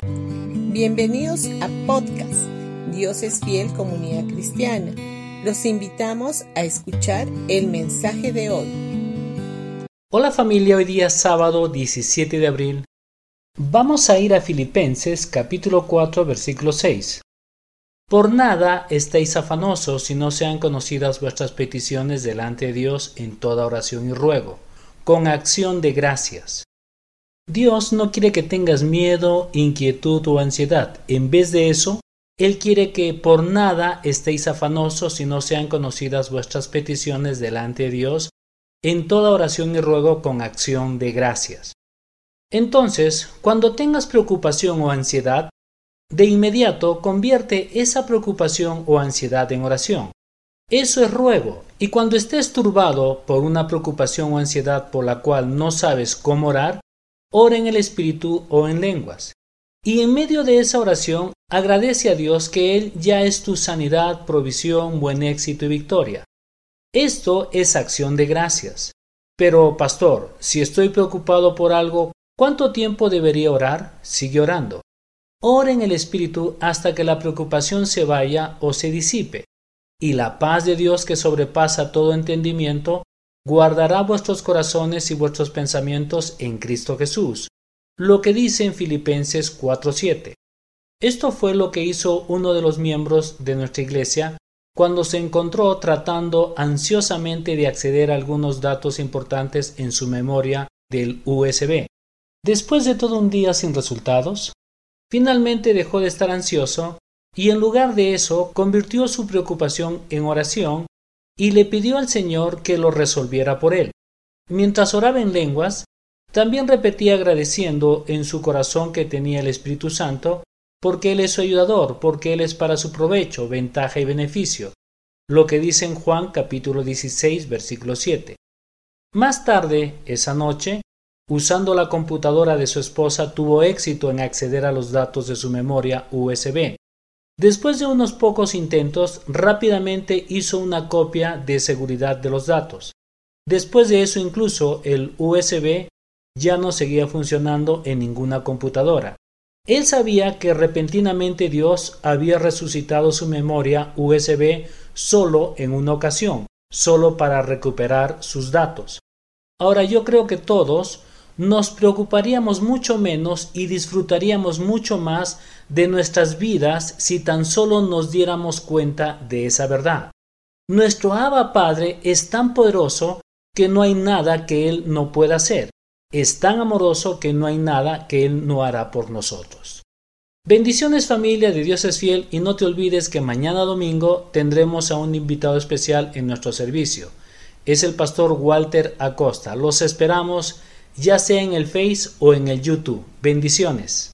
Bienvenidos a podcast Dios es fiel comunidad cristiana. Los invitamos a escuchar el mensaje de hoy. Hola familia, hoy día sábado 17 de abril. Vamos a ir a Filipenses capítulo 4 versículo 6. Por nada estéis afanosos si no sean conocidas vuestras peticiones delante de Dios en toda oración y ruego, con acción de gracias. Dios no quiere que tengas miedo, inquietud o ansiedad. En vez de eso, Él quiere que por nada estéis afanosos si no sean conocidas vuestras peticiones delante de Dios en toda oración y ruego con acción de gracias. Entonces, cuando tengas preocupación o ansiedad, de inmediato convierte esa preocupación o ansiedad en oración. Eso es ruego, y cuando estés turbado por una preocupación o ansiedad por la cual no sabes cómo orar, ora en el Espíritu o en lenguas. Y en medio de esa oración, agradece a Dios que Él ya es tu sanidad, provisión, buen éxito y victoria. Esto es acción de gracias. Pero, pastor, si estoy preocupado por algo, ¿cuánto tiempo debería orar? Sigue orando. Ora en el Espíritu hasta que la preocupación se vaya o se disipe, y la paz de Dios que sobrepasa todo entendimiento guardará vuestros corazones y vuestros pensamientos en Cristo Jesús. Lo que dice en Filipenses 4:7. Esto fue lo que hizo uno de los miembros de nuestra iglesia cuando se encontró tratando ansiosamente de acceder a algunos datos importantes en su memoria del USB. Después de todo un día sin resultados, Finalmente dejó de estar ansioso y en lugar de eso convirtió su preocupación en oración y le pidió al Señor que lo resolviera por él. Mientras oraba en lenguas, también repetía agradeciendo en su corazón que tenía el Espíritu Santo, porque Él es su ayudador, porque Él es para su provecho, ventaja y beneficio, lo que dice en Juan capítulo 16 versículo 7. Más tarde, esa noche, Usando la computadora de su esposa tuvo éxito en acceder a los datos de su memoria USB. Después de unos pocos intentos, rápidamente hizo una copia de seguridad de los datos. Después de eso incluso el USB ya no seguía funcionando en ninguna computadora. Él sabía que repentinamente Dios había resucitado su memoria USB solo en una ocasión, solo para recuperar sus datos. Ahora yo creo que todos nos preocuparíamos mucho menos y disfrutaríamos mucho más de nuestras vidas si tan solo nos diéramos cuenta de esa verdad. Nuestro Abba Padre es tan poderoso que no hay nada que Él no pueda hacer. Es tan amoroso que no hay nada que Él no hará por nosotros. Bendiciones familia de Dios es fiel y no te olvides que mañana domingo tendremos a un invitado especial en nuestro servicio. Es el pastor Walter Acosta. Los esperamos ya sea en el Face o en el YouTube. Bendiciones.